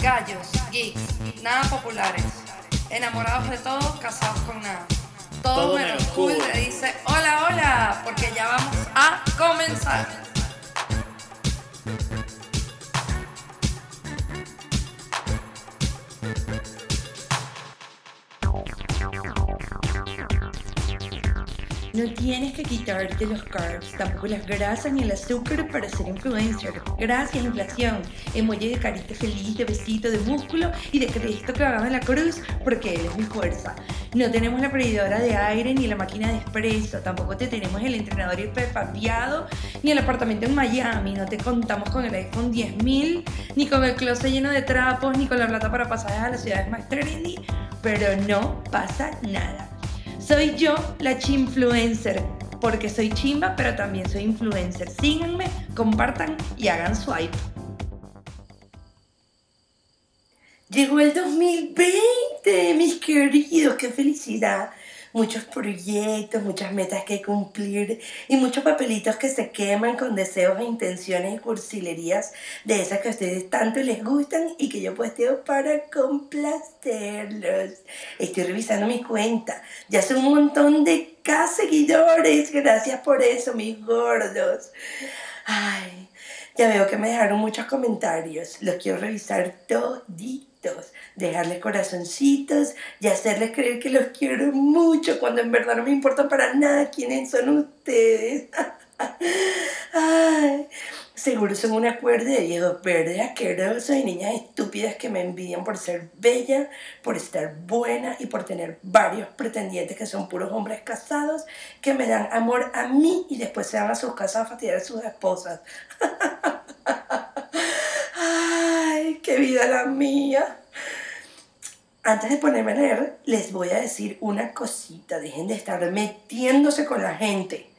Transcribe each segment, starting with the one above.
Gallos, geeks, nada populares. Enamorados de todo, casados con nada. Todo, Todo menos cool. le dice hola, hola, porque ya vamos a comenzar. No tienes que quitarte los carbs, tampoco las grasas ni el azúcar para ser influencer. Gracias, inflación. Emoji de carita feliz, de besito, de músculo y de Cristo clavado en la cruz, porque Él es mi fuerza. No tenemos la freidora de aire ni la máquina de espresso, tampoco te tenemos el entrenador hiperpapiado ni el apartamento en Miami. No te contamos con el iPhone 10.000, ni con el closet lleno de trapos, ni con la plata para pasajes a las ciudades más trendy, pero no pasa nada. Soy yo la chinfluencer, porque soy chimba, pero también soy influencer. Síganme, compartan y hagan swipe. Llegó el 2020, mis queridos, qué felicidad. Muchos proyectos, muchas metas que cumplir y muchos papelitos que se queman con deseos e intenciones y cursilerías de esas que a ustedes tanto les gustan y que yo posteo para complacerlos. Estoy revisando mi cuenta. Ya son un montón de K seguidores. Gracias por eso, mis gordos. Ay, ya veo que me dejaron muchos comentarios. Los quiero revisar toditos. Dejarles corazoncitos y hacerles creer que los quiero mucho cuando en verdad no me importa para nada quiénes son ustedes. Ay, seguro son una cuerda de viejos verdes asquerosos y niñas estúpidas que me envidian por ser bella, por estar buena y por tener varios pretendientes que son puros hombres casados que me dan amor a mí y después se van a sus casas a fastidiar a sus esposas. Qué vida la mía. Antes de ponerme a leer, les voy a decir una cosita. Dejen de estar metiéndose con la gente.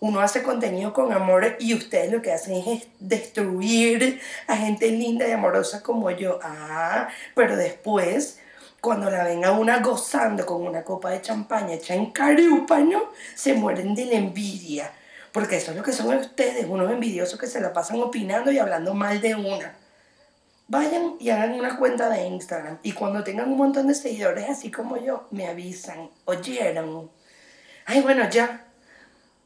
Uno hace contenido con amor y ustedes lo que hacen es destruir a gente linda y amorosa como yo. Ah, pero después, cuando la ven a una gozando con una copa de champaña hecha en carúpano, se mueren de la envidia. Porque eso es lo que son ustedes, unos envidiosos que se la pasan opinando y hablando mal de una. Vayan y hagan una cuenta de Instagram y cuando tengan un montón de seguidores así como yo, me avisan. ¿Oyeron? Ay, bueno, ya.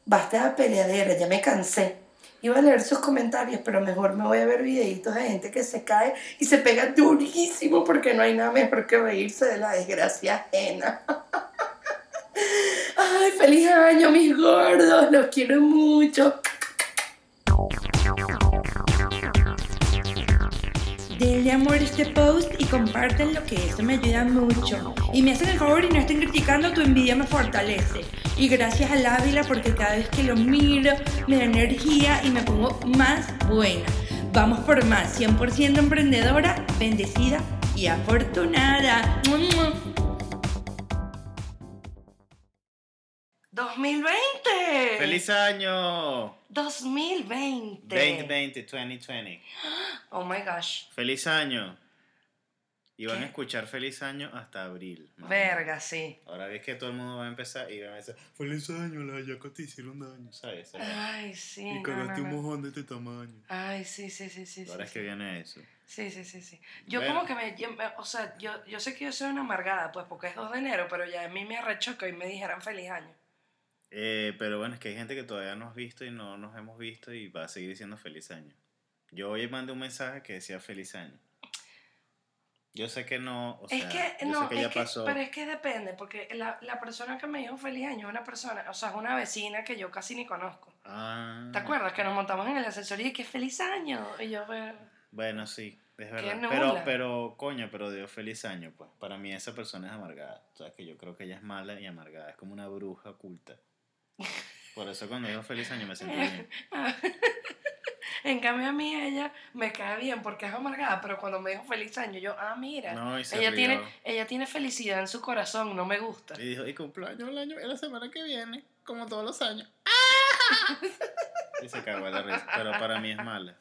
Basta de peleadera, ya me cansé. Iba a leer sus comentarios, pero mejor me voy a ver videitos de gente que se cae y se pega durísimo porque no hay nada mejor que reírse de la desgracia ajena. Ay, feliz año, mis gordos. Los quiero mucho. Denle amor a este post y compártenlo que eso me ayuda mucho. Y me hacen el favor y no estén criticando, tu envidia me fortalece. Y gracias al Ávila porque cada vez que lo miro me da energía y me pongo más buena. Vamos por más, 100% emprendedora, bendecida y afortunada. ¡2020! ¡Feliz año! 2020. 2020, 2020. Oh my gosh. ¡Feliz año! Y van ¿Qué? a escuchar feliz año hasta abril. Verga, sí. Ahora ves que todo el mundo va a empezar y va a decir, feliz año, la yaca te hicieron daño, ¿sabes? ¿Sabes? Ay, sí. y no, cagaste no, un no. mojón de este tamaño. Ay, sí, sí, sí, sí. Ahora sí, es que sí. viene eso. Sí, sí, sí, sí. Yo Bueno. como que me, yo- o sea, yo, yo sé que yo soy una amargada, pues, porque es 2 de enero, pero ya a mí me arrechó que hoy me dijeran feliz año. Eh, pero bueno, es que hay gente que todavía no has visto y no nos hemos visto y va a seguir diciendo feliz año. Yo hoy mandé un mensaje que decía feliz año. Yo sé que no, o sea, es que, yo no, sé que es ya que, pasó. pero es que depende, porque la, la persona que me dijo feliz año es una persona, o sea, es una vecina que yo casi ni conozco. Ah, ¿Te acuerdas? Que nos montamos en el ascensor y dije, feliz año. Y yo, "Bueno, Bueno, sí, es verdad. Pero, pero, coño, pero Dios feliz año, pues. Para mí esa persona es amargada. O sea, que yo creo que ella es mala y amargada. Es como una bruja oculta. Por eso cuando digo feliz año me sentí bien. En cambio a mí ella me cae bien porque es amargada, pero cuando me dijo feliz año, yo, ah, mira, No, y se ella rió. tiene, ella tiene felicidad en su corazón, no me gusta. Y dijo, y cumpleaños el año, la semana que viene, como todos los años. y se cagó la risa. Pero para mí es mala.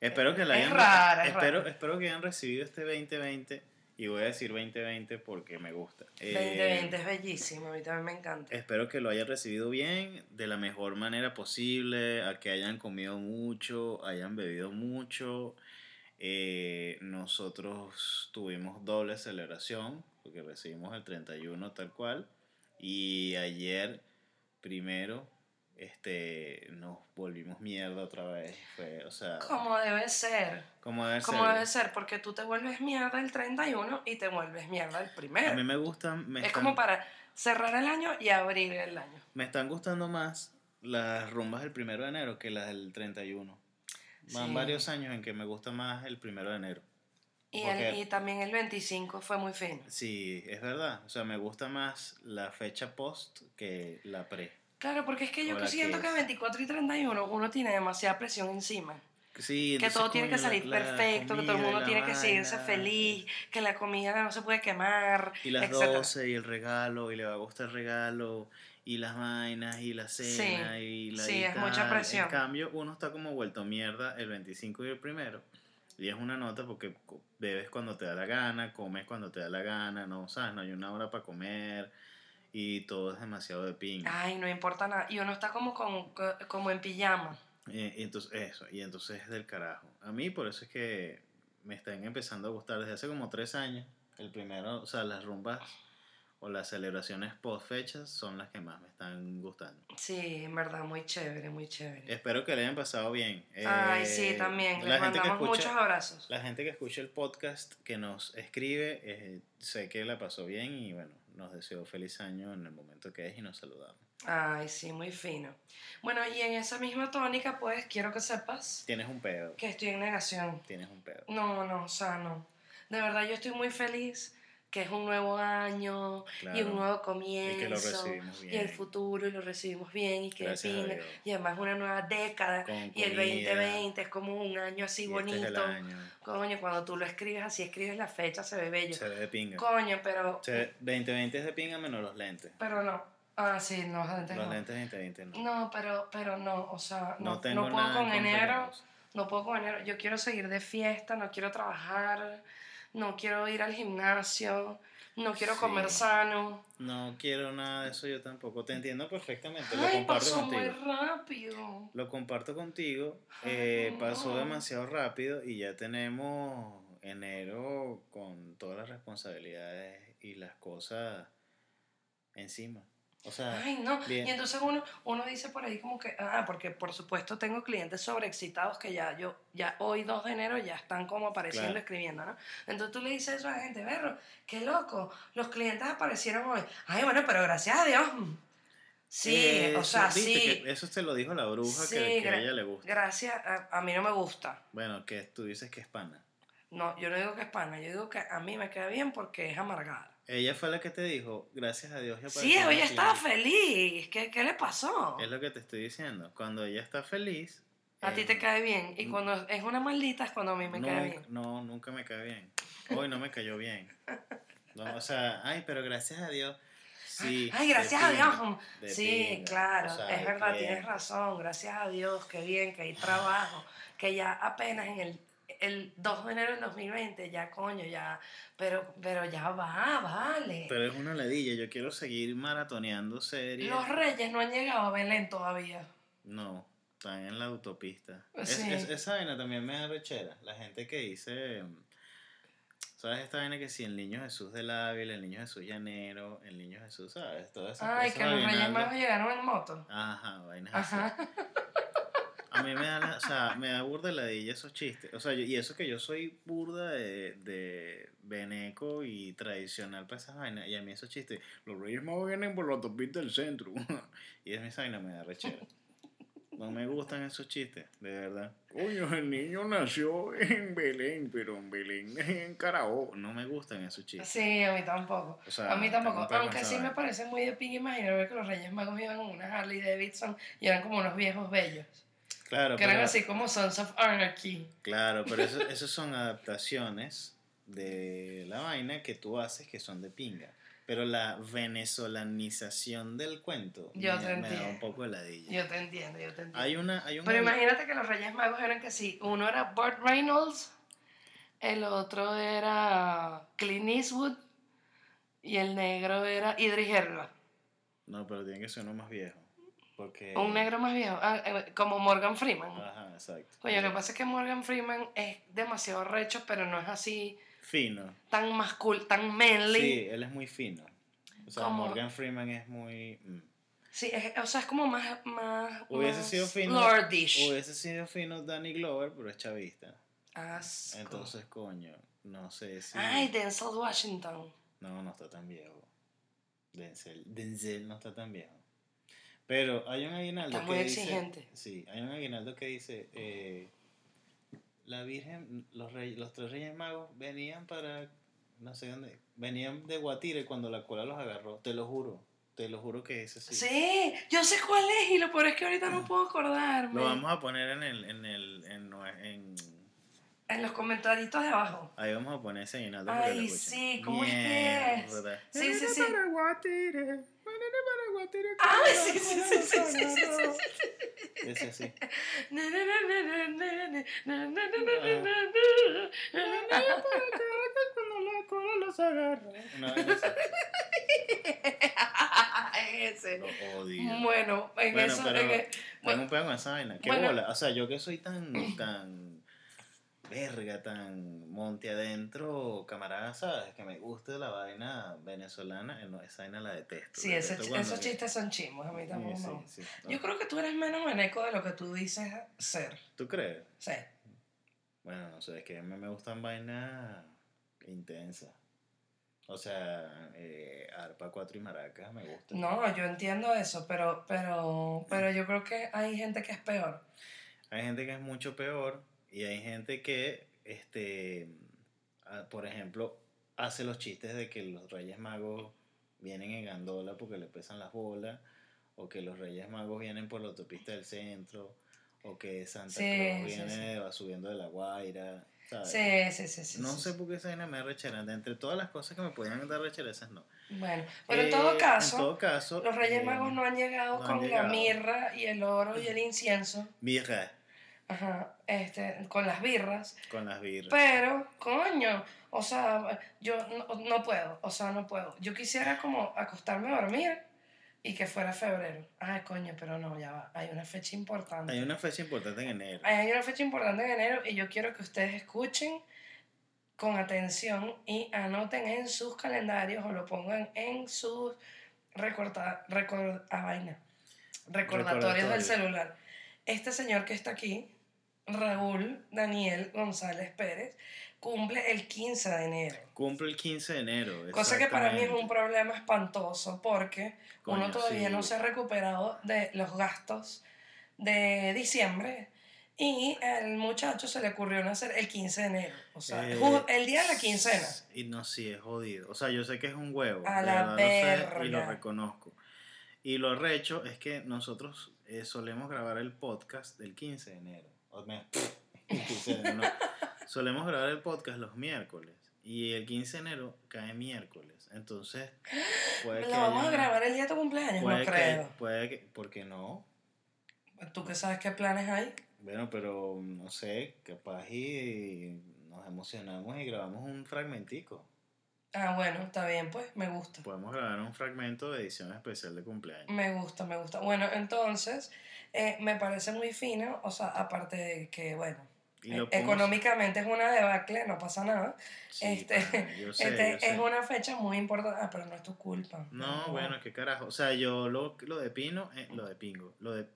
Espero que la Es hayan rara, es espero, rara. espero que hayan recibido este 2020 Y voy a decir 2020 porque me gusta. Eh, 2020 es bellísimo, a mí también me encanta. Espero que lo hayan recibido bien, de la mejor manera posible, a que hayan comido mucho, hayan bebido mucho. Eh, nosotros tuvimos doble celebración, porque recibimos el 31 tal cual. Y ayer, primero, este, nos volvimos mierda otra vez. Fue, o sea, Como debe ser. como debe Como ser. debe ser, porque tú te vuelves mierda el 31 y te vuelves mierda el primero. A mí me gustan, me es están, como para cerrar el año y abrir el año. me están gustando más las rumbas del primero de enero que las del 31. Van Sí. varios años en que me gusta más el primero de enero. Y, el, y también el 25 fue muy fino. Sí, es verdad. O sea, me gusta más la fecha post que la pre. Claro, porque es que yo Ahora siento que que es. 24 y 31 uno tiene demasiada presión encima. Sí, Que todo tiene que la- salir la perfecto, que todo el comida mundo tiene que seguirse vaina, feliz, que la comida no se puede quemar, Y las etcétera. 12 y el regalo, y le va a gustar el regalo, y las vainas, y la cena, y la sí, y es mucha tal. presión. En cambio, uno está como vuelto mierda el 25 y el primero. Y es una nota porque bebes cuando te da la gana, comes cuando te da la gana, no, ¿sabes? No hay una hora para comer y todo es demasiado de pinga. Ay, no importa nada. Y uno está como, con, co- como en pijama. Eh, y entonces, eso, y entonces es del carajo. A mí por eso es que me están empezando a gustar desde hace como tres años. El primero, o sea, las rumbas o las celebraciones post fechas son las que más me están gustando. Sí, en verdad, muy chévere, muy chévere. Espero que le hayan pasado bien. Ay, Eh, sí, también. la Les que mandamos escucha- muchos abrazos. La gente que escucha el podcast, que nos escribe, eh, sé que la pasó bien y bueno, nos deseo feliz año en el momento que es y nos saludamos. Ay, sí, muy fino. Bueno, y en esa misma tónica, pues, quiero que sepas Tienes un pedo, que estoy en negación. tienes un pedo. No, no, o sea, no. De verdad, yo estoy muy feliz que es un nuevo año y un nuevo comienzo. Y que lo recibimos y el futuro y lo recibimos bien y que. Dios. Y además una nueva década. Con y el comida. 2020 es como un año así Y bonito. Este es año. Coño, cuando tú lo escribes así, escribes la fecha, se ve bello. Se ve de pinga. Coño, pero. Se ve- 2020 es de pinga menos los lentes. Pero no. Ah, sí, no, antes Los no. lentes 2020 no. No, pero, pero no, o sea, No no, tengo no puedo nada con enero. No puedo con enero. Yo quiero seguir de fiesta, no quiero trabajar, no quiero ir al gimnasio, no quiero Sí. comer sano. No quiero nada de eso yo tampoco. Te entiendo perfectamente. Lo comparto pasó muy contigo. rápido. Lo comparto contigo. eh, pasó demasiado rápido y ya tenemos enero con todas las responsabilidades y las cosas encima. O sea, Ay, no. bien. Y entonces uno, uno dice por ahí como que, ah, porque por supuesto tengo clientes sobreexcitados que ya yo, ya hoy 2 de enero ya están como apareciendo, Claro. escribiendo, ¿no? Entonces tú le dices eso a la gente, berro, qué loco, los clientes aparecieron hoy. Ay, bueno, pero gracias a Dios. Sí, eh, o sea, sí. eso te lo dijo la bruja Sí, que, que a ella le gusta. Gracias, a, a mí no me gusta. Bueno, que tú dices que es pana. No, yo no digo que es pana, yo digo que a mí me queda bien porque es amargada. Ella fue la que te dijo, gracias a Dios. ya Sí, una estaba cliente". feliz. ¿Qué, qué le pasó? Es lo que te estoy diciendo. Cuando ella está feliz. A ti eh, te cae bien. Y cuando es una maldita es cuando a mí me cae bien. No, nunca me cae bien. Hoy no me cayó bien. No, o sea, ay, pero gracias a Dios. Sí. Ay, gracias a Dios. Sí, pinga. claro, O sea, es verdad, que- tienes razón. Gracias a Dios, qué bien, que hay trabajo. Que ya apenas en el, el 2 de enero del 2020, ya coño, ya. Pero, pero ya va, vale. Pero es una ladilla. Yo quiero seguir maratoneando series. Los reyes no han llegado a Belén todavía. No, están en la autopista. Es- Sí. es- esa vaina también me da rechera. La gente que dice. ¿Sabes esta vaina que si el niño Jesús del Ávila, el niño Jesús llanero, el niño Jesús, ¿sabes? Todas esas Ay, cosas que los reyes magos llegaron en moto. Ajá, vainas así. A mí me da, la- o sea, me da burda ladilla esos chistes. O sea, yo- y eso que yo soy burda de, de beneco y tradicional para esas vainas. Y a mí esos chistes, los reyes magos vienen por la autopista del centro. y es mi vaina me da rechera. No me gustan esos chistes, de verdad. Coño, el niño nació en Belén, pero en Belén en Carabobo. No me gustan esos chistes. Sí, a mí tampoco. O sea, a mí tampoco. Aunque sí me parece muy de ping imaginarme que los Reyes Magos iban en una Harley Davidson y eran como unos viejos bellos. Claro, Que eran pero- así como Sons of Anarchy. Claro, pero eso, esos son adaptaciones de la vaina que tú haces que son de pinga. Pero la venezolanización del cuento Yo me, te me da un poco de ladilla. Yo te entiendo, yo te entiendo. Hay una, hay un Pero imagínate que los Reyes Magos eran que sí, uno era Burt Reynolds, el otro era Clint Eastwood y el negro era Idris Elba. No, pero tiene que ser uno más viejo. Porque... Un negro más viejo, ah, eh, como Morgan Freeman. Ajá, exacto. Coño, lo que pasa es que Morgan Freeman es demasiado recho, pero no es así Fino. tan mascul, tan manly. Sí, él es muy fino. O sea, Como- Morgan Freeman es muy... mm. Sí, es- o sea, es como más. más Hubiese más sido fino. Lordish. Hubiese sido fino Danny Glover, pero es chavista. Asco. Entonces, coño, no sé si... Ay, Denzel Washington. No, no está tan viejo. Denzel, Denzel no está tan viejo. Pero hay un aguinaldo Está que muy dice... exigente. Sí, hay un aguinaldo que dice... eh, la Virgen, los, rey- los tres reyes magos venían para... No sé dónde. Venían de Guatire cuando la cola los agarró. Te lo juro. Te lo juro que ese sí. Sí. yo sé cuál es y lo peor es que ahorita no puedo acordarme. Lo vamos a poner en el... En el en, en- En los comentarios de abajo. ahí vamos a poner ese aguinaldo. Ay, sí, ¿cómo es que es? Mierda. Sí, sí, sí. Ah, sí, sí, sí, sí, sí, sí. Es así. Ese. Lo odio. Bueno, en bueno, eso. Pero, bueno, un pedo con esa vaina. Qué bueno, bola. O sea, yo que soy tan, tan verga, tan monte adentro, camarada, ¿sabes? Que me gusta la vaina venezolana, eh, no, esa vaina la detesto. sí, Detesto esos chistes son chimos, a mí Sí, también. sí, sí. No. Yo creo que tú eres menos veneco de lo que tú dices ser. ¿Tú crees? Sí. Bueno, no sé, es que a mí me gustan vainas intensas. O sea, eh, arpa, cuatro y maracas me gusta. No, yo entiendo eso, pero, pero, pero yo creo que hay gente que es peor. Hay gente que es mucho peor y hay gente que, este, ah, por ejemplo, hace los chistes de que los Reyes Magos vienen en gandola porque le pesan las bolas, o que los Reyes Magos vienen por la autopista del centro, o que Santa Sí, Claus sí, viene va subiendo de la Guaira, ¿sabes? Sí, sí, sí, no sé por qué esa vaina me rechera. De entre todas las cosas que me podían dar rechera, esas no. Bueno, pero en Eh, todo caso, en todo caso, los Reyes eh, Magos no han llegado no han con llegado. la mirra y el oro y el incienso, Birra, ajá, este, con las birras, con las birras. pero, coño, o sea, yo no, no puedo, o sea, no puedo. Yo quisiera como acostarme a dormir y que fuera febrero. Ay, coño, pero no, ya va, hay una fecha importante. Hay una fecha importante en enero. Hay una fecha importante en enero y yo quiero que ustedes escuchen con atención y anoten en sus calendarios o lo pongan en sus recorta, record, ah, vaina, recordatorios del celular. Este señor que está aquí, Raúl Daniel González Pérez, cumple el 15 de enero. Cumple el 15 de enero. Cosa que para mí es un problema espantoso porque uno Coño, todavía sí. no se ha recuperado de los gastos de diciembre y el muchacho se le ocurrió nacer el 15 de enero, o sea, Eh, el día de la quincena. Y no, sí, es jodido. O sea, yo sé que es un huevo. A la verdad lo sé y lo verga. reconozco. Y lo recho es que nosotros eh, solemos grabar el podcast del 15 de enero. O me- el 15 de enero, no. Solemos grabar el podcast los miércoles. Y el 15 de enero cae miércoles. Entonces, puede que. ¿Lo vamos haya- a grabar el día de tu cumpleaños? Puede no que, creo. puede que. ¿Por qué no? ¿Tú que sabes qué planes hay? Bueno, pero no sé, capaz y nos emocionamos y grabamos un fragmentico. Ah, bueno, está bien, pues, me gusta. Podemos grabar un fragmento de edición especial de cumpleaños. Me gusta, me gusta. Bueno, entonces, eh, me parece muy fino, o sea, aparte de que, bueno, eh, económicamente es una debacle, no pasa nada. Sí, este, pana, yo sé, este, yo sé. es una fecha muy importante. Ah, pero no es tu culpa. No, bueno, qué carajo. O sea, yo lo, lo de Pino, eh, lo de Pingo, lo de...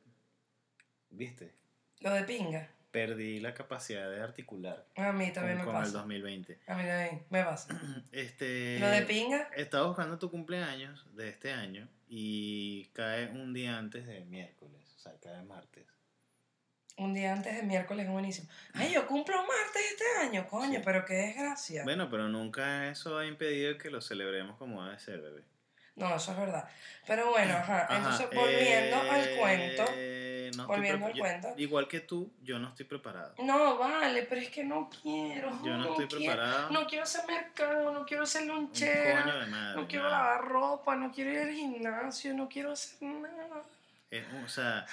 ¿Viste? Lo de pinga. Perdí la capacidad de articular A mí con, también me con el pasa. 2020. A mí también me pasa. Este, Lo de pinga, Estaba buscando tu cumpleaños de este año y cae un día antes de miércoles, o sea, cae martes. un día antes de miércoles es buenísimo. Ay, yo cumplo martes este año, coño, Sí. pero qué desgracia. Bueno, pero nunca eso ha impedido que lo celebremos como debe ser, bebé. No, eso es verdad. Pero bueno, ajá. Ajá, Entonces, volviendo al eh, cuento. no estoy volviendo al yo- cuento. Igual que tú, yo no estoy preparado. No, vale, pero es que no quiero. Yo no estoy quiero- preparado. No quiero hacer mercado, no quiero hacer Un lonchera. coño de madre. No quiero nada. lavar ropa, no quiero ir al gimnasio, no quiero hacer nada. Es un- o sea,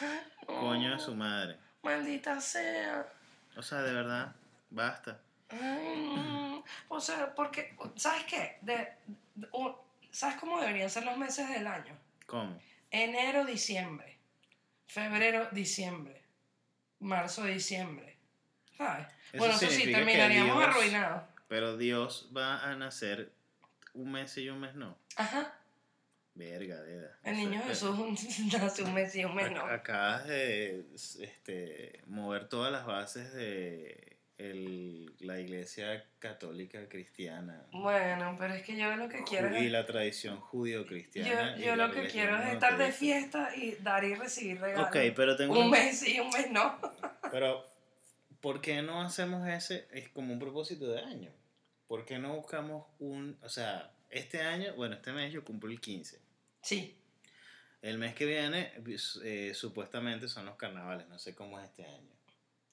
coño de su madre. Maldita sea. O sea, de verdad, basta. No. O sea, porque, ¿sabes qué? De, de- o- ¿Sabes cómo deberían ser los meses del año? ¿Cómo? Enero, diciembre. Febrero, diciembre. Marzo, diciembre. ¿Sabes? Eso bueno, eso sí, terminaríamos Dios- arruinados. Pero Dios va a nacer un mes y un mes no. Ajá. Verga, Deda. El niño es- Jesús nace un mes y un mes no. Ac- Acabas de este, mover todas las bases de el- la iglesia católica cristiana Bueno, pero es que yo lo que quiero y es... la tradición judío-cristiana. Yo, yo lo que quiero es estar de fiesta y dar y recibir regalos. Ok, pero tengo Un un- mes sí, un mes no. Pero, ¿por qué no hacemos ese? Es como un propósito de año. ¿Por qué no buscamos un. O sea, este año, bueno, este mes yo cumplo el 15. Sí. El mes que viene, eh, supuestamente son los carnavales. No sé cómo es este año.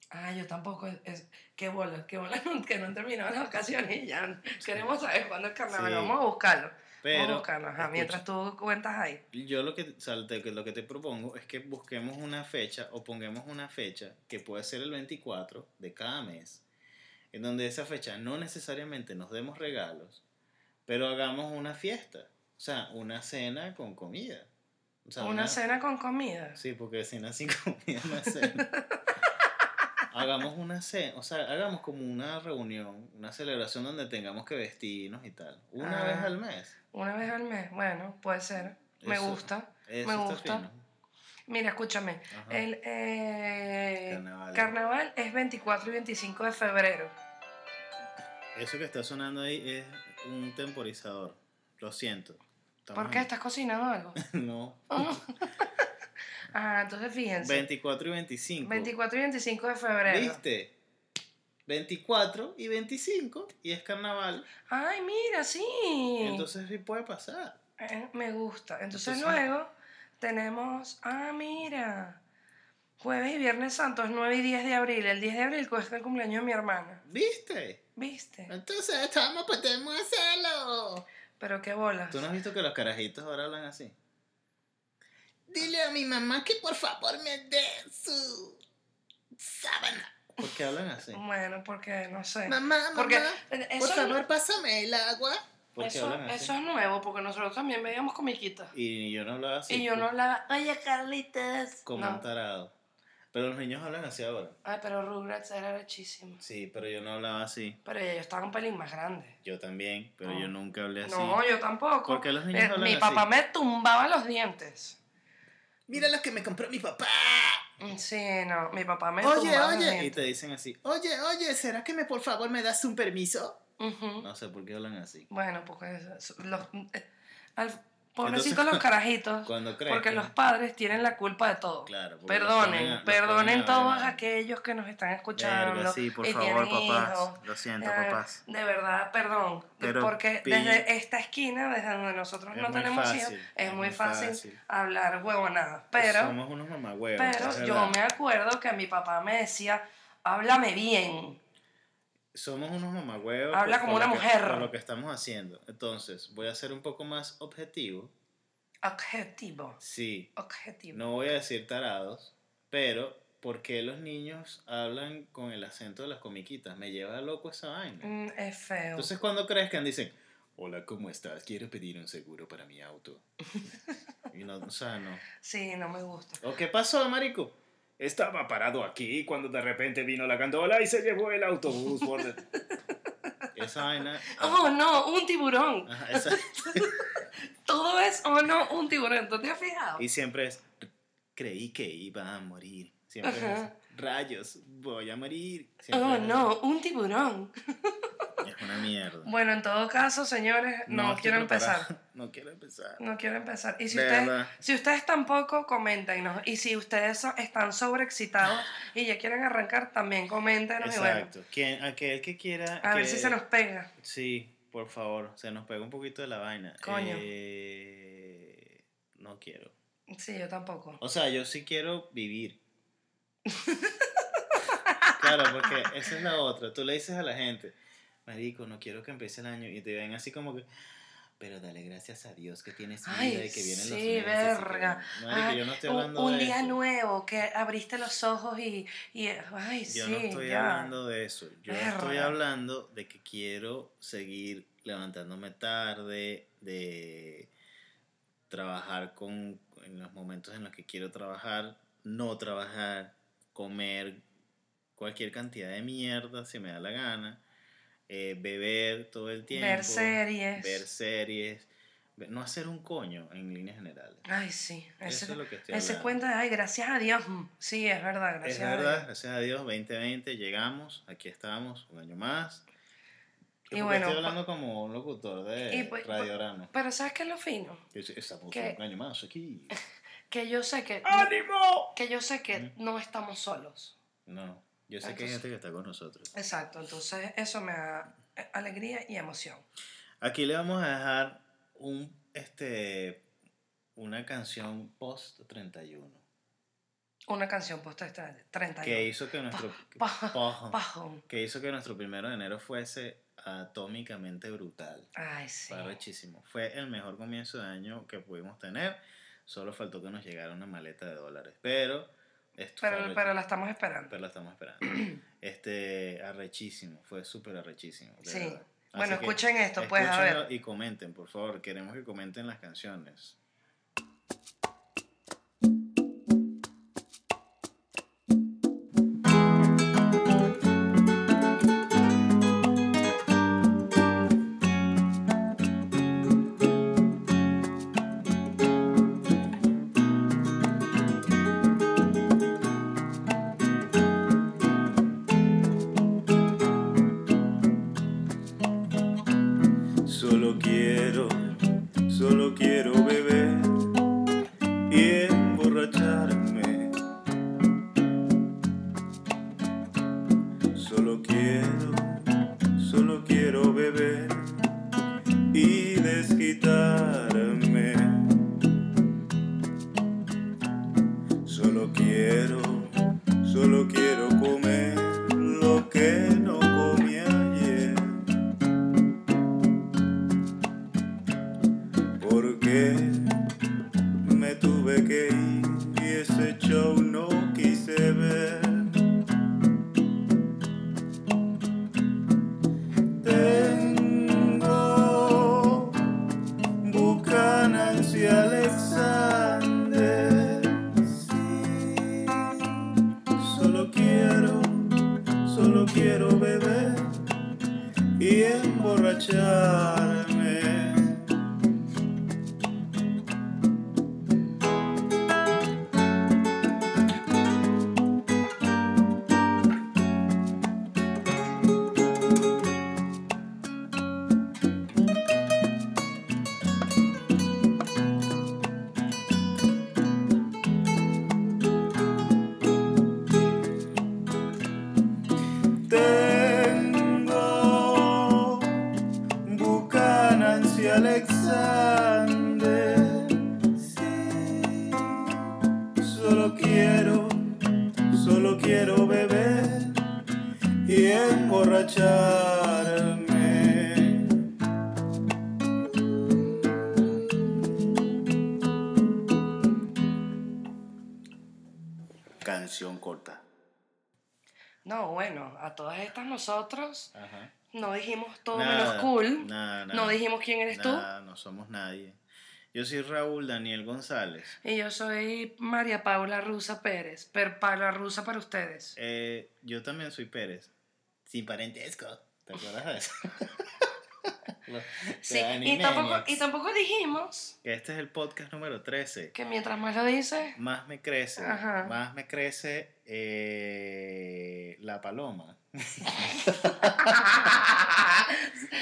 Ah, yo tampoco. Es, es- qué bola, qué bola que no han terminado las vacaciones y ya queremos saber cuándo es carnaval. Sí. Vamos a buscarlo. Vamos a Pero, buscarlo, ajá, escucha, mientras tú cuentas ahí. yo lo que, o sea, te- que lo que te propongo es que busquemos una fecha o pongamos una fecha que puede ser el 24 de cada mes, en donde esa fecha no necesariamente nos demos regalos, pero hagamos una fiesta, o sea, una cena con comida. O sea, Una cena con comida. Sí, porque cena sin comida no es cena. hagamos una cena, o sea, hagamos como una reunión, una celebración donde tengamos que vestirnos y tal, una Ah. vez al mes. Una vez al mes. Bueno, puede ser. Me Eso- gusta. Eso Me gusta. fino. Mira, escúchame. Ajá. El eh, Carnaval. carnaval es 24 y 25 de febrero. Eso que está sonando ahí es un temporizador. Lo siento. ¿Por qué? en- ¿Estás cocinando algo? No. Ah, entonces fíjense. 24 y 25. 24 y 25 de febrero. ¿Viste? 24 y 25 y es carnaval. Ay, mira, sí. Entonces sí puede pasar. Eh, me gusta. Entonces, Entonces- luego tenemos, ah, mira, jueves y viernes santos, 9 y 10 de abril. El 10 de abril cuesta el cumpleaños de mi hermana. ¿Viste? ¿Viste? Entonces estamos, podemos hacerlo. Pero qué bolas. ¿Tú no has visto que los carajitos ahora hablan así? Dile a mi mamá que por favor me dé su sábana. ¿Por qué hablan así? Bueno, porque no sé. Mamá, Porque mamá, por favor pásame el agua. ¿Por qué eso, hablan así? eso es nuevo, porque nosotros también veíamos comiquitas. Y yo no hablaba así. y yo no hablaba, oye, Carlitos. Como No. un tarado. Pero los niños hablan así ahora. Ay, pero Rugrats era rechísimo. Sí, pero yo no hablaba así. Pero ellos estaban un pelín más grandes. Yo también, pero No. yo nunca hablé así. No, yo tampoco. ¿Por qué los niños Eh, hablan Mi así? papá me tumbaba los dientes. Mira lo que me compró mi papá. Mm, Sí, no, mi papá me Oye, tumbaba los oye. Y dientes. te dicen así, oye, oye, ¿será que me por favor me das un permiso? No sé por qué hablan así. Bueno, porque los, eh, al- pobrecitos los carajitos, Cuando creen. porque los padres tienen la culpa de todo. Claro. porque los ponen a- Perdonen, los perdonen a todos aquellos que nos están escuchando Verga, sí, por y favor, tienen papás. hijos. Lo siento, Eh, papás. De verdad, perdón. Pero porque desde esta esquina, desde donde nosotros Es no tenemos fácil, hijos, es, es muy fácil, fácil. hablar huevonadas. Pero, Somos unos mamagüevos. pero yo me acuerdo que mi papá me decía, háblame bien. Somos unos mamagüevos. Habla por- como una mujer. por lo que estamos haciendo. Entonces, voy a ser un poco más objetivo. Objetivo. Sí, Objetivo. no voy a decir tarados, pero ¿por qué los niños hablan con el acento de las comiquitas? Me lleva loco esa vaina. Mm, es feo. Entonces, cuando crezcan, dicen: Hola, ¿cómo estás? Quiero pedir un seguro para mi auto. y no, o sea, no. Sí, no me gusta. ¿O qué pasó, marico? Estaba parado aquí cuando de repente vino la gandola y se llevó el autobús por Esa vaina. ah, Oh, no, un tiburón. ajá, esa- Todo es, oh, no, un tiburón. ¿Tú te has fijado? y siempre es. Creí que iba a morir. Siempre es Ajá. Rayos, voy a morir. Siempre Oh, no, un tiburón. Es una mierda. Bueno, en todo caso, señores, no, quiero empezar. No quiero empezar. No quiero empezar. Y si De ustedes, si ustedes tampoco, coméntenos. Y si ustedes están sobreexcitados y ya quieren arrancar, también coméntenos. Y bueno, Exacto. Quien, aquel que quiera. a ver si se nos pega. Sí, por favor, se nos pega un poquito de la vaina. Coño. Eh, no quiero. Sí, yo tampoco. O sea, yo sí quiero vivir. Claro, porque esa es la otra. Tú le dices a la gente, Marico, no quiero que empiece el año. Y te ven así como que, pero dale gracias a Dios que tienes vida y que vienen los sí, meses. y que- verga. Marica, Ay, yo no estoy un- hablando un de día eso. nuevo, que abriste los ojos y, y ay, Yo sí, no estoy ya. hablando de eso. Yo estoy Verga. hablando de que quiero seguir levantándome tarde, de trabajar con en los momentos en los que quiero trabajar, no trabajar, comer cualquier cantidad de mierda si me da la gana, eh, beber todo el tiempo, Ver series. ver series, no hacer un coño en líneas generales. Ay, sí. Eso Ese, es lo que estoy ese cuento de, ay, gracias a Dios. Mm, Sí, es verdad, gracias Es a verdad, Dios. gracias a Dios, 2020 llegamos, aquí estamos, un año más. Y bueno, estoy hablando como un locutor de y pues- Radiorama. Pero ¿sabes qué es lo fino? Que es- Estamos ¿Qué? un año más aquí. Que yo sé que... ¡Ánimo! Que yo sé que no estamos solos. No, yo sé que hay Entonces- gente que está con nosotros. Exacto, entonces eso me da eh, alegría y emoción. Aquí le vamos a dejar un, este, una canción post 31 Una canción esta 31. que hizo que nuestro pa-. Pajón. que hizo que nuestro primero de enero fuese atómicamente brutal. Ay, sí. Fue. Fue el mejor comienzo de año que pudimos tener. Solo faltó que nos llegara una maleta de dólares. Pero esto Pero, pero la estamos esperando. pero la estamos esperando. este, arrechísimo. Fue súper arrechísimo. de Sí. verdad. Bueno, escuchen esto, pues, a ver. Y comenten, por favor. Queremos que comenten las canciones. Canción corta. No, bueno, a todas estas nosotros Ajá. no dijimos todo Nada, menos cool. nada, No dijimos quién eres Nada, no somos nadie. Yo soy Raúl Daniel González. tú. Y yo soy María Paula Rusa Pérez. Per Paula Rusa para ustedes. Eh, yo también soy Pérez. Sin parentesco. ¿Te acuerdas de eso? Los- Sí, y tampoco, y tampoco dijimos Este es el podcast número 13. que mientras más lo dices, Más me crece. Ajá. Más me crece eh, la paloma.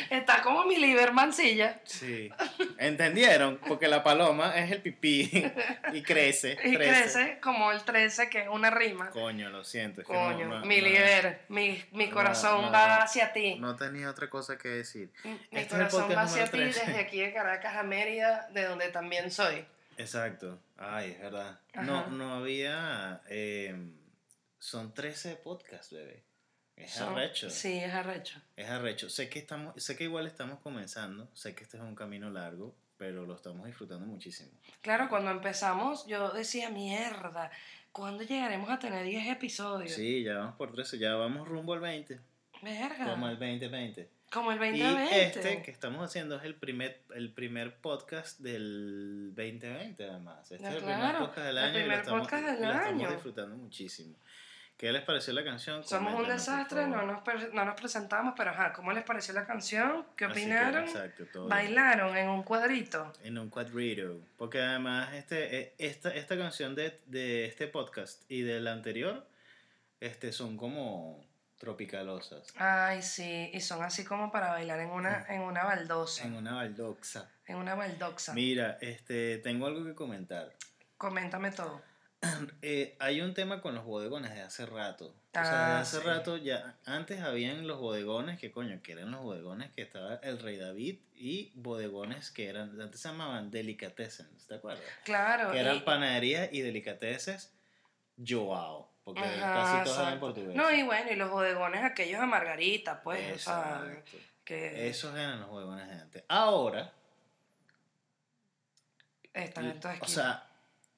está como mi liver mancilla. Sí. ¿Entendieron? Porque la paloma es el pipí y crece. Y crece como el 13, que es una rima. Coño, lo siento. es que no- Coño, no- mi no- liver, mi, mi corazón va hacia ti. No tenía otra cosa que decir. el corazón va hacia ti 13. desde aquí de Caracas a Mérida, de donde también soy. Exacto. Ay, es verdad. No, Ajá. no había. eh, son 13 podcasts, bebé. Es Son- arrecho. Sí, es arrecho. Es arrecho. Sé que, estamos, sé que igual estamos comenzando, sé que este es un camino largo, pero lo estamos disfrutando muchísimo. Claro, cuando empezamos yo decía, mierda, ¿cuándo llegaremos a tener 10 episodios? Sí, ya vamos por 13, ya vamos rumbo al 20, Verga. como al 2020. Como el Y 2020. este que estamos haciendo es el primer, el primer podcast del 2020, además. Este Ah, es el claro, primer podcast del el año y lo primer estamos, podcast del y lo estamos año. disfrutando muchísimo. ¿Qué les pareció la canción? Somos un desastre, no nos, no nos presentamos, pero ajá, ¿cómo les pareció la canción? ¿Qué Así que, opinaron? exacto, todo bien. ¿Bailaron en un cuadrito? En un cuadrito. Porque además este, eh, esta, esta canción de, de este podcast y del anterior este, son como tropicalosas. Ay, sí, y son así como para bailar en una, en una baldosa, Mm. En una baldoxa. en una baldoxa. Mira, este, tengo algo que comentar. Coméntame todo. Eh, hay un tema con los bodegones de hace rato. o sea, Ah, de hace sí. rato ya. Antes habían los bodegones que coño, que eran los bodegones que estaba el Rey David y bodegones que eran. Antes se llamaban delicatessen, ¿te acuerdas? Claro. Que eran y- panaderías y delicateces Joao. Porque Ajá, casi todos eran exacto. portugueses. No, y bueno, y los bodegones aquellos de Margarita, pues, o sea, Exacto. que Esos eran los bodegones de antes. Ahora, están en toda o sea,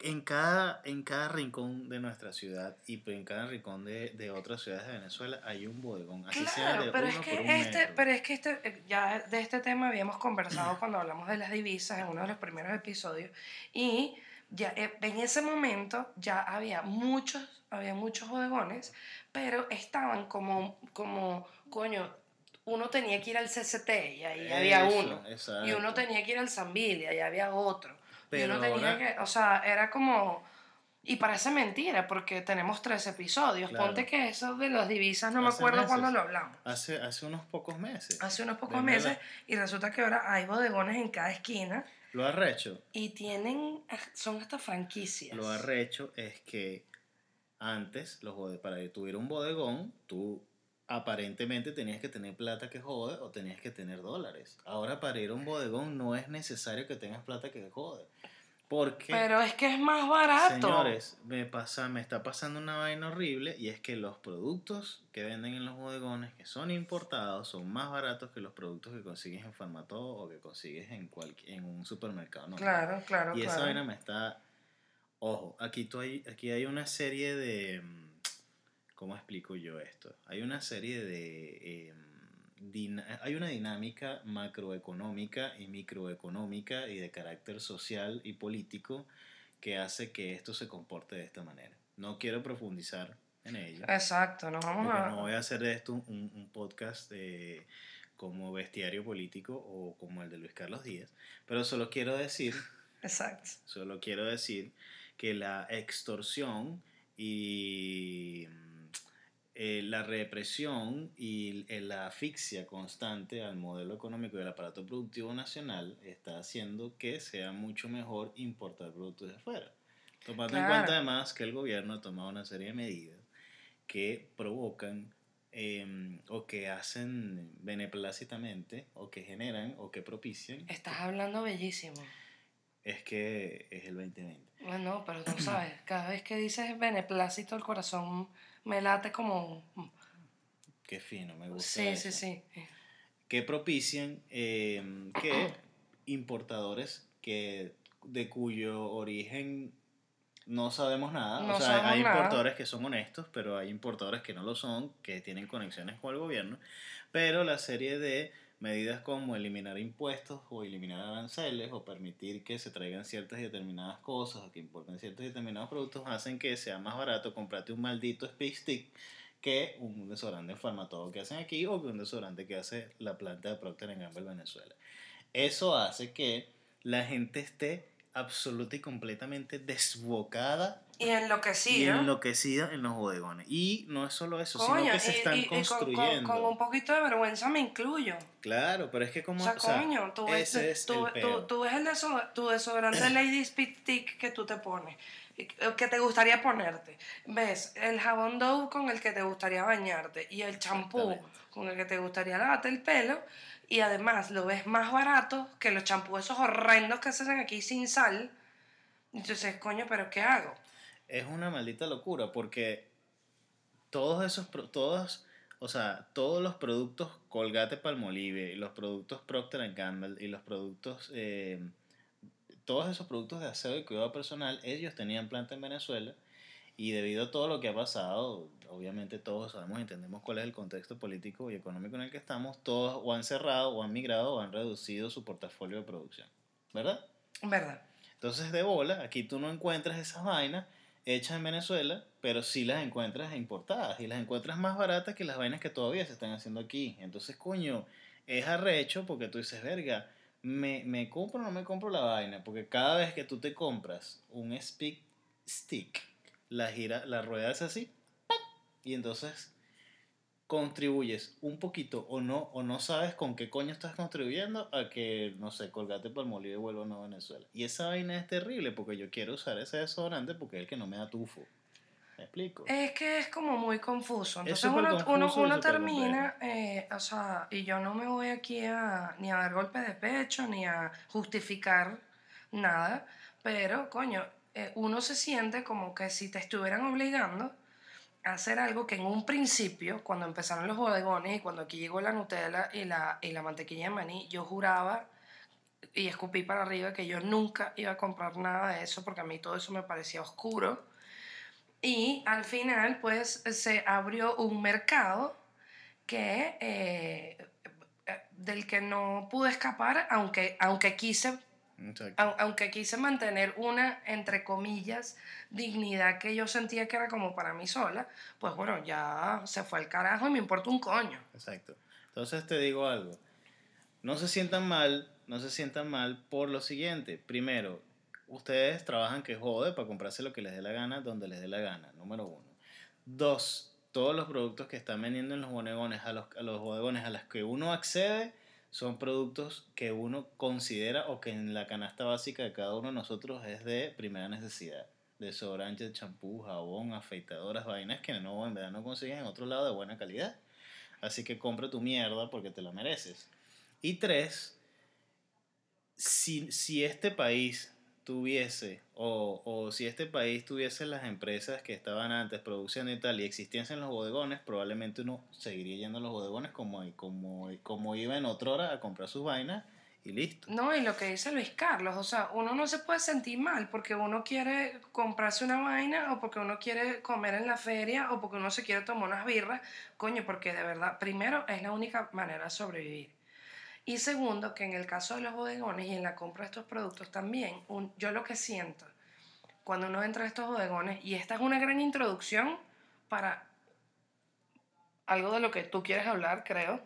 en cada, en cada rincón de nuestra ciudad y en cada rincón de, de otras ciudades de Venezuela hay un bodegón. Así sea Claro, de pero uno es por un que este, metro. pero es que este, eh, ya de este tema habíamos conversado cuando hablamos de las divisas en uno de los primeros episodios y ya eh, en ese momento ya había muchos, había muchos bodegones, pero estaban como, como, coño, uno tenía que ir al CCT y ahí había Eso, uno. Y uno tenía que ir al Zambilia y había otro. Pero y uno tenía ahora- que, o sea, era como... Y parece mentira porque tenemos tres episodios. Claro. Ponte que eso de las divisas no me acuerdo meses. cuándo lo hablamos. Hace, hace unos pocos meses. Hace unos pocos meses y resulta que ahora hay bodegones en cada esquina Lo arrecho. y tienen, son hasta franquicias. Lo arrecho es que antes, los bode- para tuviera un bodegón, tú aparentemente tenías que tener plata que jode o tenías que tener dólares. Ahora para ir a un bodegón no es necesario que tengas plata que jode. Porque, Pero es que es más barato. señores, me, pasa, me está pasando una vaina horrible y es que los productos que venden en los bodegones que son importados son más baratos que los productos que consigues en Farmatodo o que consigues en, cualquier, en un supermercado. normal. Claro, claro, Y esa vaina me está. Ojo, aquí, tú hay, aquí hay una serie de. ¿Cómo explico yo esto? Hay una serie de. em, hay una dinámica macroeconómica y microeconómica y de carácter social y político que hace que esto se comporte de esta manera. No quiero profundizar en ello. Exacto, nos vamos a... no voy a hacer de esto un, un podcast de- como bestiario político o como el de Luis Carlos Díaz, pero solo quiero decir Exacto. Solo quiero decir que la extorsión y eh, la represión y eh, la asfixia constante al modelo económico del aparato productivo nacional está haciendo que sea mucho mejor importar productos de afuera. Tomando en cuenta además que el gobierno ha tomado una serie de medidas que provocan em, o que hacen beneplácitamente o que generan o que propician Estás hablando bellísimo. es que es el 2020. Bueno, pero tú sabes, cada vez que dices beneplácito el corazón me late como... un- Qué fino, me gusta. Sí, eso. sí, sí. Que propician eh, que importadores que de cuyo origen no sabemos nada. No o sea, hay nada. importadores que son honestos, pero hay importadores que no lo son, que tienen conexiones con el gobierno. Pero la serie de medidas como eliminar impuestos o eliminar aranceles o permitir que se traigan ciertas y determinadas cosas o que importen ciertos y determinados productos hacen que sea más barato comprarte un maldito Speak Stick que un desodorante en Farmatodo que hacen aquí o que un desodorante que hace la planta de Procter Gamble Venezuela. Eso hace que la gente esté absoluta y completamente desbocada Y y enloquecido. enloquecida en los bodegones. Y no es solo eso, Coño, sino que se están y- y con- con- construyendo. Con, un poquito de vergüenza me incluyo. Claro, pero es que como... O sea, o sea, coño, tú ves, ese es tú, el tú- tú ves el deso- tu desodorante Lady Speed Stick que tú te pones, que te gustaría ponerte. Ves el jabón Dove con el que te gustaría bañarte y el champú con el que te gustaría lavarte el pelo. Y además lo ves más barato que los champús esos horrendos que se hacen aquí sin sal. Entonces, coño, ¿pero qué hago? Es una maldita locura porque todos esos, todos, o o sea, todos los productos Colgate Palmolive, y los productos Procter Gamble y los productos, eh, todos esos productos de aseo y cuidado personal, ellos tenían planta en Venezuela y debido a todo lo que ha pasado, obviamente todos sabemos, entendemos cuál es el contexto político y económico en el que estamos, todos o han cerrado o han migrado o han reducido su portafolio de producción, ¿verdad? ¿Verdad? Entonces de bola, aquí tú no encuentras esas vainas hechas en Venezuela, pero sí las encuentras importadas y las encuentras más baratas que las vainas que todavía se están haciendo aquí. Entonces, coño, es arrecho porque tú dices, verga, me, me compro o no me compro la vaina, porque cada vez que tú te compras un speak stick, la gira, la rueda es así, y entonces contribuyes un poquito o no, o no sabes con qué coño estás contribuyendo a que, no sé, colgate Palmolive vuelva a Nueva Venezuela. Y esa vaina es terrible porque yo quiero usar ese desodorante porque es el que no me da tufo. ¿Me explico? Es que es como muy confuso. Es Entonces uno, confuso uno, y uno termina, eh, o sea, y yo no me voy aquí a, ni a dar golpes de pecho, ni a justificar nada, pero coño, eh, uno se siente como que si te estuvieran obligando hacer algo que en un principio, cuando empezaron los bodegones y cuando aquí llegó la Nutella y la, y la mantequilla de maní, yo juraba y escupí para arriba que yo nunca iba a comprar nada de eso porque a mí todo eso me parecía oscuro. Y al final, pues, se abrió un mercado que, eh, eh, del que no pude escapar, aunque, aunque, quise, Exacto. aunque quise mantener una, entre comillas, dignidad que yo sentía que era como para mí sola, pues bueno, ya se fue al carajo y me importa un coño. Exacto. Entonces te digo algo. No se sientan mal, no se sientan mal por lo siguiente. Primero, ustedes trabajan que jode para comprarse lo que les dé la gana donde les dé la gana, número uno. Dos, todos los productos que están vendiendo en los bodegones, a los, a los bodegones a los que uno accede, son productos que uno considera o que en la canasta básica de cada uno de nosotros es de primera necesidad. Desodorante, champú, jabón, afeitadoras, vainas que no, en verdad no consigues en otro lado de buena calidad. Así que compra tu mierda porque te la mereces. Y tres, si, si este país tuviese, o, o si este país tuviese las empresas que estaban antes produciendo y tal, y existiesen los bodegones, probablemente uno seguiría yendo a los bodegones como, como, como iba en otra hora a comprar sus vainas y listo. No, y lo que dice Luis Carlos, o sea, uno no se puede sentir mal porque uno quiere comprarse una vaina o porque uno quiere comer en la feria o porque uno se quiere tomar unas birras, coño, porque de verdad, primero, es la única manera de sobrevivir. Y segundo, que en el caso de los bodegones y en la compra de estos productos también, un- yo lo que siento cuando uno entra a estos bodegones, y esta es una gran introducción para algo de lo que tú quieres hablar, creo.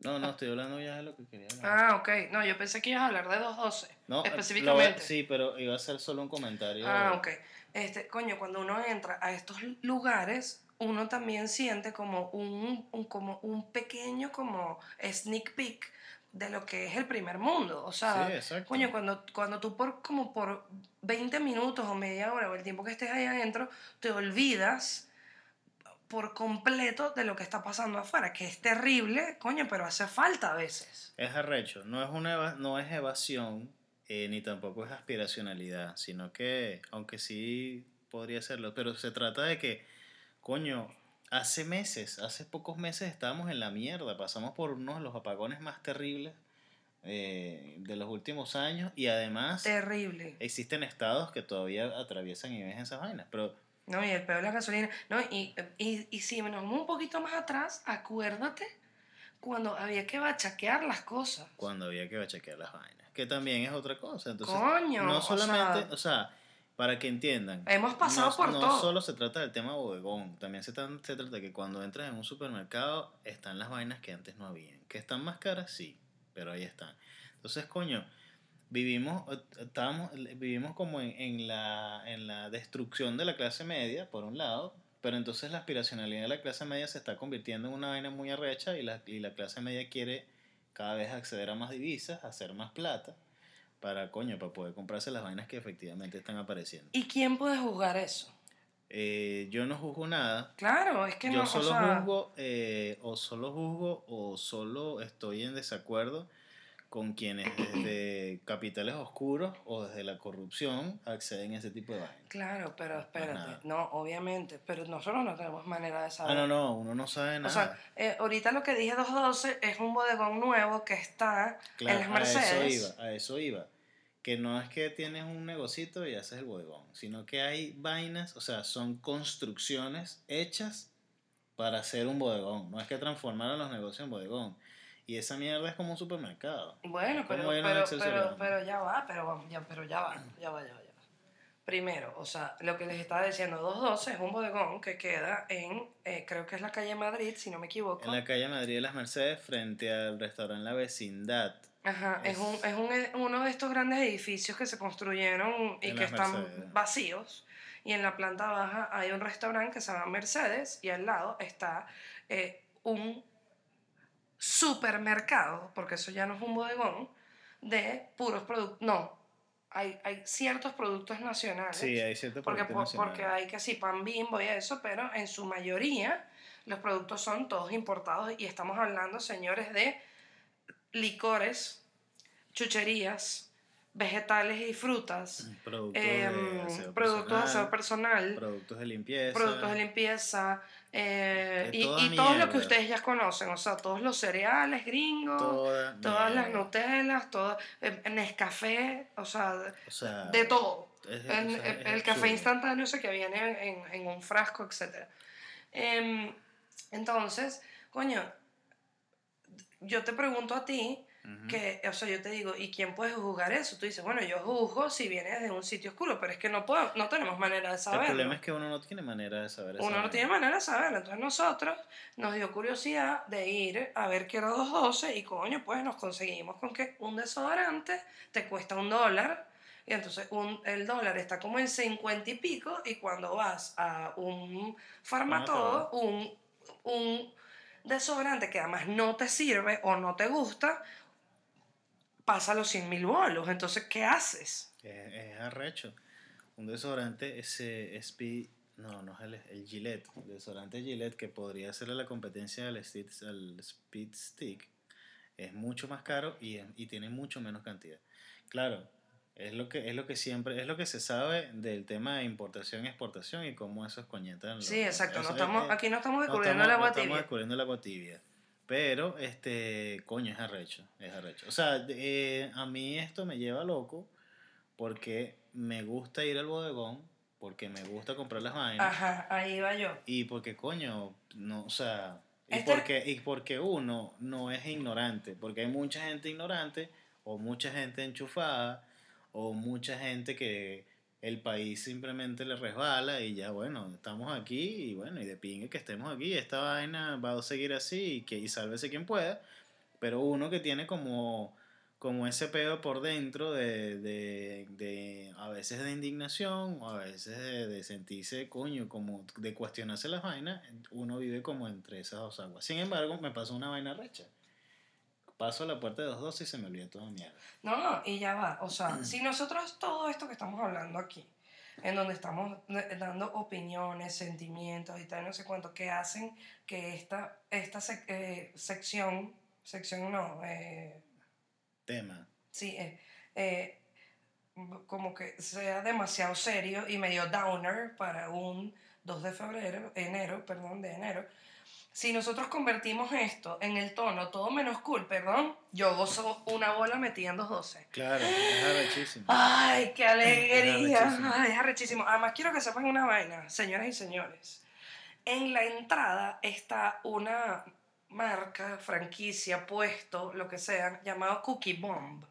No, no, estoy hablando ya de lo que quería hablar. Ah, ok. No, yo pensé que ibas a hablar de 212. no, eh, específicamente. lo sí, pero iba a ser solo un comentario. Ah, ok. Este, coño, cuando uno entra a estos lugares, uno también siente como un, un- como un pequeño como sneak peek de lo que es el primer mundo. O sea, Sí, coño, cuando, cuando tú por como por 20 minutos o media hora o el tiempo que estés ahí adentro, te olvidas por completo de lo que está pasando afuera, que es terrible, coño, pero hace falta a veces. Es arrecho, no es, una no es evasión eh, ni tampoco es aspiracionalidad, sino que, aunque sí podría serlo, pero se trata de que, coño, hace meses, hace pocos meses estábamos en la mierda, pasamos por uno de los apagones más terribles eh, de los últimos años y además Terrible. existen estados que todavía atraviesan y ven esas vainas, pero No, y el peor de la gasolina. No, y, y, y si nos vamos un poquito más atrás, acuérdate cuando había que bachaquear las cosas. cuando había que chequear las vainas, que también es otra cosa. Entonces, Coño, no o solamente, sea- o sea, para que entiendan, Hemos pasado no, por no todo. solo se trata del tema bodegón, también se, tan- se trata de que cuando entras en un supermercado están las vainas que antes no habían. Que están más caras, sí, pero ahí están. Entonces, coño, vivimos, eh, estábamos, vivimos como en, en la, en la destrucción de la clase media, por un lado, pero entonces la aspiracionalidad de la clase media se está convirtiendo en una vaina muy arrecha y la, y la clase media quiere cada vez acceder a más divisas, hacer más plata, para, coño, para poder comprarse las vainas que efectivamente están apareciendo. ¿Y quién puede juzgar eso? Eh, yo no juzgo nada. Claro, es que Yo no, solo o sea, juzgo, eh, o solo juzgo, o solo estoy en desacuerdo con quienes desde capitales oscuros o desde la corrupción acceden a ese tipo de vainas. Claro, pero espérate. No, obviamente. Pero nosotros no tenemos manera de saber. Ah, no, no, uno no sabe nada. O sea, eh, ahorita lo que dije 212 es un bodegón nuevo que está Claro, en las Mercedes. A eso iba, a eso iba. Que no es que tienes un negocito y haces el bodegón, sino que hay vainas, o sea, son construcciones hechas para hacer un bodegón. No es que transformaron los negocios en bodegón. Y esa mierda es como un supermercado. Bueno, pero, pero, pero, pero ya va, pero, vamos, ya, pero ya va, ya va, ya va, ya va. Primero, o sea, lo que les estaba diciendo, 212 es un bodegón que queda en, eh, creo que es la calle Madrid, si no me equivoco. En la calle Madrid de las Mercedes, frente al restaurante La Vecindad. Ajá, es, Es- un, es un, uno de estos grandes edificios que se construyeron y que están Mercedes. vacíos. Y en la planta baja hay un restaurante que se llama Mercedes y al lado está eh, un supermercado, porque eso ya no es un bodegón, de puros productos. No, hay, hay ciertos productos nacionales. Sí, hay ciertos Porque, productos por- porque nacionales. hay que sí, pan bimbo y eso, pero en su mayoría los productos son todos importados y estamos hablando, señores, de licores, chucherías, vegetales y frutas, Productos em, de aseo productos de aseo personal, productos de limpieza. productos de limpieza eh, De y, y todo lo que ustedes ya conocen, o sea, todos los cereales gringos, toda todas las. Nutellas, todo, eh, Nescafé, o sea, de- O sea, de todo. es- El, o sea, el- es el café instantáneo ese que viene en, en un frasco, etc. Em, entonces, coño, yo te pregunto a ti, que, o sea, yo te digo, ¿y quién puede juzgar eso? Tú dices, bueno, yo juzgo si viene de un sitio oscuro, pero es que no, puedo, no tenemos manera de El saberlo. problema es que uno no tiene manera de saber Uno no tiene manera de saberlo. Entonces nosotros nos dio curiosidad de ir a ver qué era 212 y coño, pues nos conseguimos con que un desodorante te cuesta un dólar. Y entonces un, el dólar está como en 50 y pico y cuando vas a un farmatodo, un, un desodorante que además no te sirve o no te gusta, pasa los 100 mil bolos. Entonces, ¿qué haces? Es, arrecho. Un desodorante ese SP, no, no es el, el Gillette, desodorante que podría ser la competencia al Speed Stick, es mucho más caro y, y tiene mucho menos cantidad. Claro, es lo que es lo que siempre es lo que se sabe del tema de importación y exportación y cómo eso es coñeta. Sí, exacto. No Eso- estamos, eh, aquí no estamos no descubriendo estamos- la no agua estamos tibia. descubriendo el agua tibia. Pero, este, coño, es arrecho, es arrecho. O sea, eh, a mí esto me lleva loco porque me gusta ir al bodegón, porque me gusta comprar las vainas Ajá, ahí va yo. y porque, coño, no, o sea, y, Este- porque, y porque uno no es ignorante, porque hay mucha gente ignorante o mucha gente enchufada o mucha gente que el país simplemente le resbala y ya, bueno, estamos aquí y bueno, y de pingue que estemos aquí, esta vaina va a seguir así y que y sálvese quien pueda, pero uno que tiene como, como ese pedo por dentro de, de, de a veces de indignación o a veces de, de sentirse, coño, como de cuestionarse las vainas, uno vive como entre esas dos aguas. Sin embargo, me pasó una vaina recha. Paso a la puerta de dos dos y se me olvida toda mierda. No, no, y ya va. O sea, si nosotros todo esto que estamos hablando aquí, en donde estamos dando opiniones, sentimientos y tal, no sé cuánto, que hacen que esta, esta sec- eh, sección, sección no, eh, Tema. sí, eh, eh, como que sea demasiado serio y medio downer para un 2 de febrero, enero, perdón, de enero. Si nosotros convertimos esto en el tono todo menos cool, perdón, yo gozo una bola metida en 212. Claro, es arrechísimo. ¡Ay, qué alegría! Es arrechísimo. Ay, es arrechísimo. Además, quiero que sepan una vaina, señoras y señores. En la entrada está una marca, franquicia, puesto, lo que sea, llamado Cookie Bomb.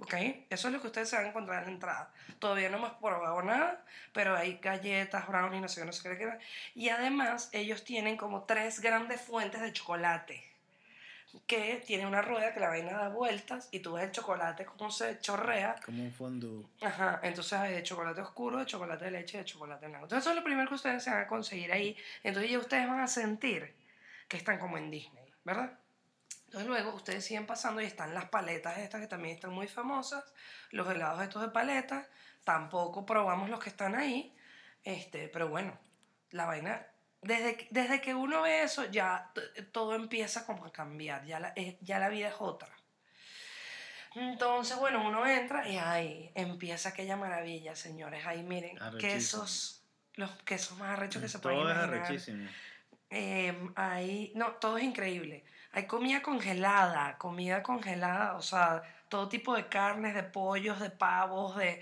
¿Ok? Eso es lo que ustedes se van a encontrar en la entrada. Todavía no hemos probado nada, pero hay galletas, brownies, no sé qué, no sé qué. Y además, ellos tienen como tres grandes fuentes de chocolate que tiene una rueda que la vaina da vueltas y tú ves el chocolate como se chorrea. Como un fondue. Ajá, entonces hay de chocolate oscuro, de chocolate de leche y de chocolate blanco. Entonces eso es lo primero que ustedes se van a conseguir ahí. Entonces ya ustedes van a sentir que están como en Disney, ¿verdad? Entonces luego ustedes siguen pasando y están las paletas estas que también están muy famosas, los helados estos de paleta, tampoco probamos los que están ahí, este, pero bueno, la vaina, desde, que- desde que uno ve eso ya todo empieza como a cambiar, ya la, eh, ya la vida es otra. Entonces, bueno, uno entra y ahí empieza aquella maravilla, señores. Ahí miren, Arrechísimo. quesos, los quesos más arrechos que se Mm, Todo pueden es imaginar. arrechísimo. Em, ahí, no, todo es increíble. Hay comida congelada, comida congelada, o sea, todo tipo de carnes, de pollos, de pavos, de...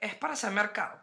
Es para hacer mercado.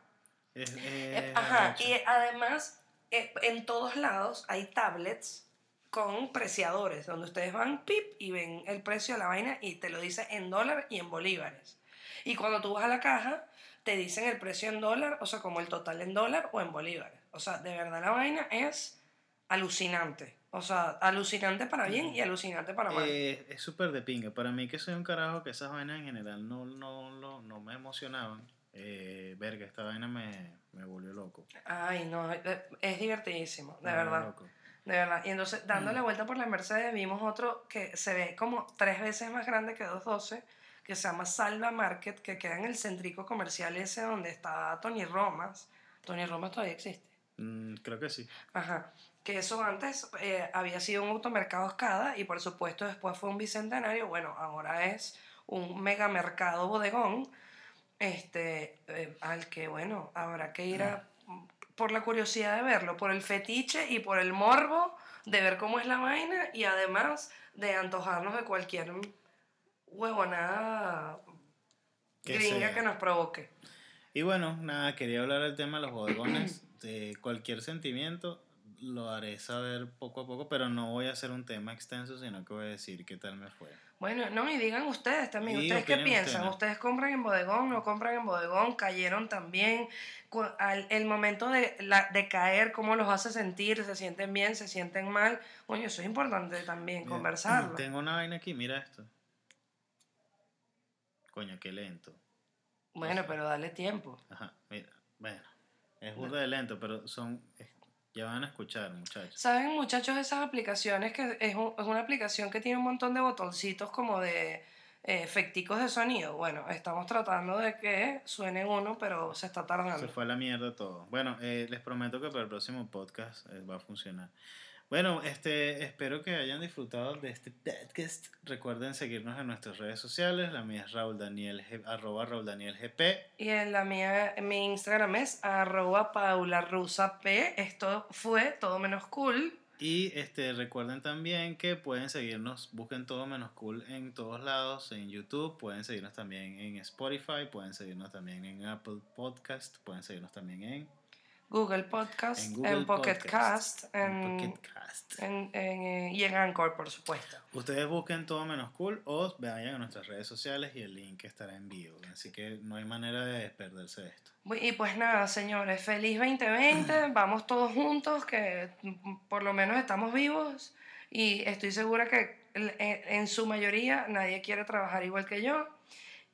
Es, Eh, Ajá, y además eh, en todos lados hay tablets con preciadores, donde ustedes van pip y ven el precio de la vaina y te lo dice en dólar y en bolívares. Y cuando tú vas a la caja, te dicen el precio en dólar, o sea, como el total en dólar o en bolívares. O sea, de verdad la vaina es alucinante. O sea, alucinante para bien y alucinante para mal. Eh, es súper de pinga. Para mí que soy un carajo que esas vainas en general no, no, no, no me emocionaban. Eh, verga, esta vaina me, me volvió loco. Ay, no, eh, es divertidísimo, de Me verdad. loco. De verdad. Y entonces, dando Mm. la vuelta por la Mercedes, vimos otro que se ve como tres veces más grande que 212, que se llama Salva Market, que queda en el centrico comercial ese donde está Tony Romas. Tony Romas todavía existe. Mm, creo que sí. Ajá. Que eso antes eh, había sido un automercado Escada y por supuesto después fue un bicentenario. Bueno, ahora es un megamercado bodegón este, eh, al que, bueno, habrá que ir a, por la curiosidad de verlo, por el fetiche y por el morbo de ver cómo es la vaina y además de antojarnos de cualquier huevonada Que gringa sea. que nos provoque. Y bueno, nada, quería hablar del tema de los bodegones. de cualquier sentimiento lo haré saber poco a poco, pero no voy a hacer un tema extenso, sino que voy a decir qué tal me fue. Bueno, no, y digan ustedes también, ¿ustedes qué piensan? ustedes. ¿Ustedes compran en bodegón, no compran en bodegón? ¿Cayeron también? Al- el momento de, la, de caer, ¿cómo los hace sentir? ¿Se sienten bien? ¿Se sienten mal? Bueno, eso es importante también, Mira, conversarlo. Tengo una vaina aquí, mira esto. Coño, qué lento. Bueno, pero dale tiempo. Ajá, mira, bueno, es burda de lento, pero son, es- ya van a escuchar, muchachos. ¿Saben, muchachos, esas aplicaciones que es, un- es una aplicación que tiene un montón de botoncitos como de eh, efecticos de sonido? Bueno, estamos tratando de que suene uno, pero se está Se tardando. fue a la mierda todo. Bueno, eh, les prometo que para el próximo podcast eh, va a funcionar. Bueno, este, espero que hayan disfrutado de este podcast. Recuerden seguirnos en nuestras redes sociales. La mía es Raúl Daniel, arroba Raúl Daniel GP. Y en la mía, en mi Instagram es arroba paularusap. Esto fue todo menos cool. Y este, recuerden también que pueden seguirnos, busquen todo menos cool en todos lados, en YouTube, pueden seguirnos también en Spotify, pueden seguirnos también en Apple Podcast, pueden seguirnos también en, Google Podcast, en en, Google Pocket Podcast, Cast, en en, Pocket Cast. en- en, eh, y en Anchor, por supuesto. Ustedes busquen todo menos cool o vayan a nuestras redes sociales y el link estará en vivo. Así que no hay manera de perderse de esto. Y pues nada, señores, feliz 2020, vamos todos juntos, que por lo menos estamos vivos y estoy segura que en en su mayoría nadie quiere trabajar igual que yo.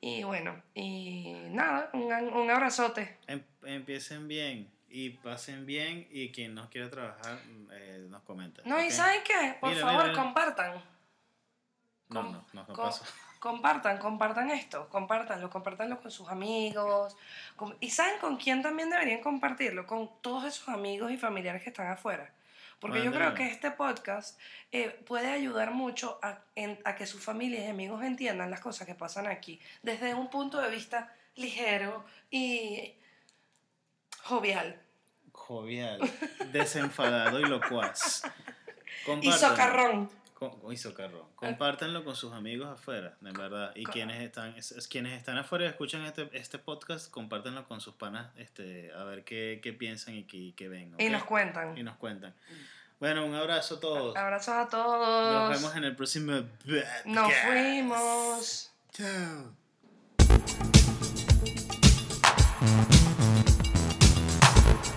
Y bueno, y nada, un, un abrazote. Em- empiecen bien y pasen bien y quien no quiera trabajar eh, nos comenta. No, ¿y ¿ok? saben qué? Por Mira, favor, mira, mira. compartan. No, no, no, no com- pasa. Compartan, compartan esto, compartanlo, compartanlo con sus amigos. con- ¿Y saben con quién también deberían compartirlo? Con todos esos amigos y familiares que están afuera. Porque yo creo que este podcast eh, puede ayudar mucho a, en- a que sus familias y amigos entiendan las cosas que pasan aquí desde un punto de vista ligero y jovial. Jovial, desenfadado y locuaz. Y socarrón. Con, y socarrón. Compártanlo con sus amigos afuera, de verdad. Y quienes están, es- es- quienes están afuera y escuchan este, este podcast, compártanlo con sus panas, este, a ver qué, qué piensan y qué, qué ven. Y nos cuentan. Y nos cuentan. Bueno, un abrazo a todos. Abrazos a todos. Nos vemos en el próximo Nos fuimos. Chao.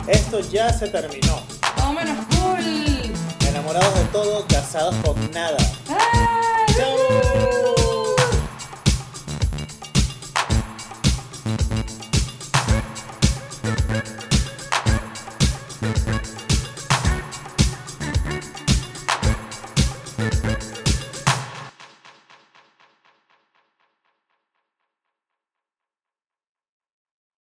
Esto ya se terminó. Todo menos cool. Enamorados de todo, casados con nada. ¡Chao!